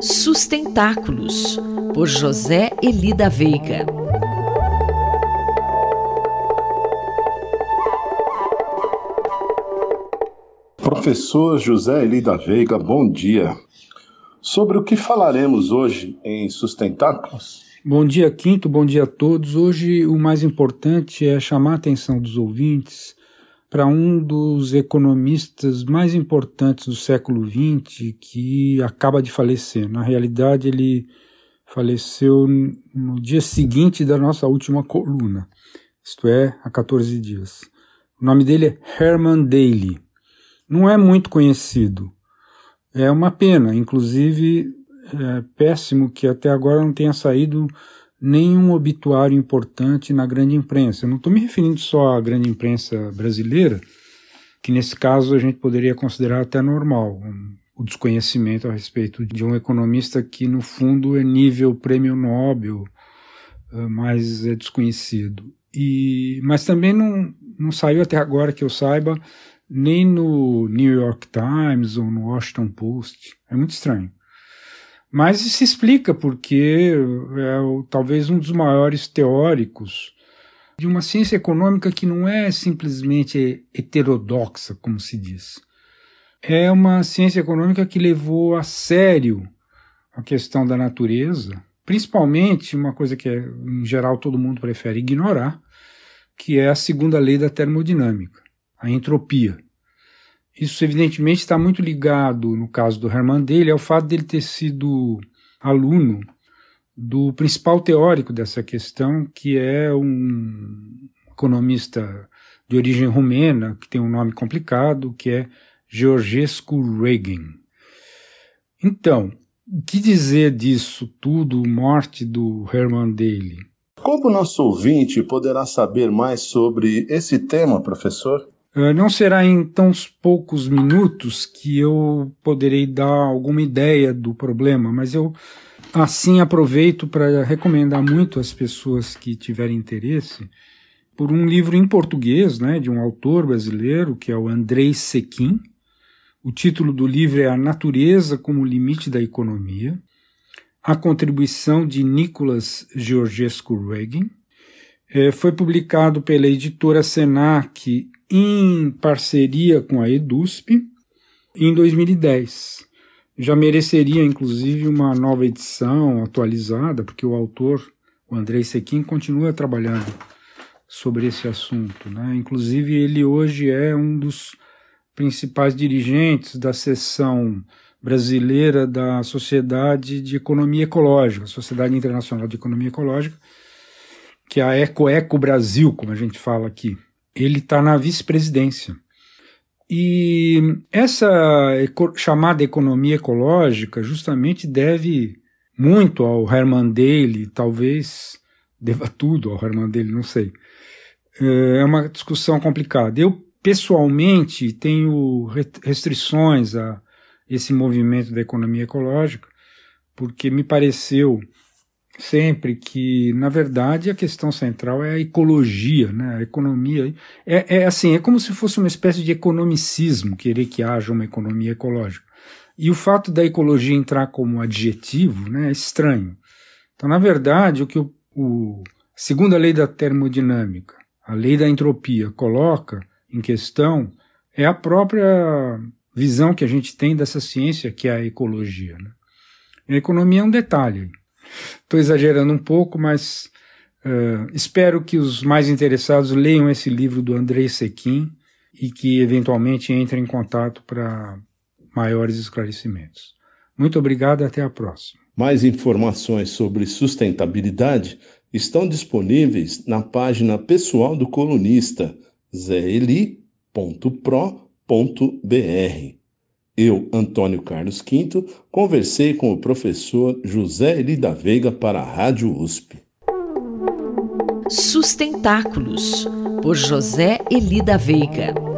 Sustentáculos, por José Elida Veiga. Professor José Elida Veiga, bom dia. Sobre o que falaremos hoje em Sustentáculos? Bom dia, Quinto, bom dia a todos. Hoje o mais importante é chamar a atenção dos ouvintes para um dos economistas mais importantes do século XX que acaba de falecer. Na realidade, ele faleceu no dia seguinte da nossa última coluna, isto é, há 14 dias. O nome dele é Herman Daly. Não é muito conhecido. É uma pena, inclusive é péssimo que até agora não tenha saído nenhum obituário importante na grande imprensa. Eu não estou me referindo só à grande imprensa brasileira, que nesse caso a gente poderia considerar até normal, um, o desconhecimento a respeito de um economista que, no fundo, é nível prêmio Nobel, uh, mas é desconhecido. E, mas também não, não saiu até agora que eu saiba nem no New York Times ou no Washington Post. É muito estranho. Mas se explica porque é o, talvez um dos maiores teóricos de uma ciência econômica que não é simplesmente heterodoxa, como se diz. É uma ciência econômica que levou a sério a questão da natureza, principalmente uma coisa que em geral todo mundo prefere ignorar, que é a segunda lei da termodinâmica, a entropia. Isso, evidentemente, está muito ligado, no caso do Hermann Daly, ao fato dele ter sido aluno do principal teórico dessa questão, que é um economista de origem rumena, que tem um nome complicado, que é Georgescu Reagan. Então, o que dizer disso tudo, morte do Hermann Daly? Como o nosso ouvinte poderá saber mais sobre esse tema, professor? Ah, não será em tão poucos minutos que eu poderei dar alguma ideia do problema, mas eu assim aproveito para recomendar muito às pessoas que tiverem interesse por um livro em português, né, de um autor brasileiro que é o Andrei Sequin. O título do livro é A Natureza como Limite da Economia. A contribuição de Nicolas Georgescu Reagan. É, foi publicado pela editora Senac em parceria com a EDUSP em 2010. Já mereceria, inclusive, uma nova edição atualizada, porque o autor, o Andrei Sequim, continua trabalhando sobre esse assunto. Né? Inclusive, ele hoje é um dos principais dirigentes da seção brasileira da Sociedade de Economia Ecológica, Sociedade Internacional de Economia Ecológica, que é a Eco Eco Brasil, como a gente fala aqui ele está na vice-presidência. E essa chamada economia ecológica justamente deve muito ao Herman Daly, talvez deva tudo ao Herman Daly, não sei. É uma discussão complicada. Eu, pessoalmente, tenho restrições a esse movimento da economia ecológica, porque me pareceu sempre que, na verdade, a questão central é a ecologia, né? a economia. É, é assim, é como se fosse uma espécie de economicismo querer que haja uma economia ecológica. E o fato da ecologia entrar como adjetivo né, é estranho. Então, na verdade, o que o, o segunda lei da termodinâmica, a lei da entropia, coloca em questão é a própria visão que a gente tem dessa ciência que é a ecologia. Né? A economia é um detalhe. Estou exagerando um pouco, mas uh, espero que os mais interessados leiam esse livro do Andrei Sequin e que eventualmente entrem em contato para maiores esclarecimentos. Muito obrigado e até a próxima. Mais informações sobre sustentabilidade estão disponíveis na página pessoal do colunista zeli.pro.br. Eu, Antônio Carlos Quinto, conversei com o professor José Eli da Veiga para a Rádio USP. Sustentáculos, por José Eli da Veiga.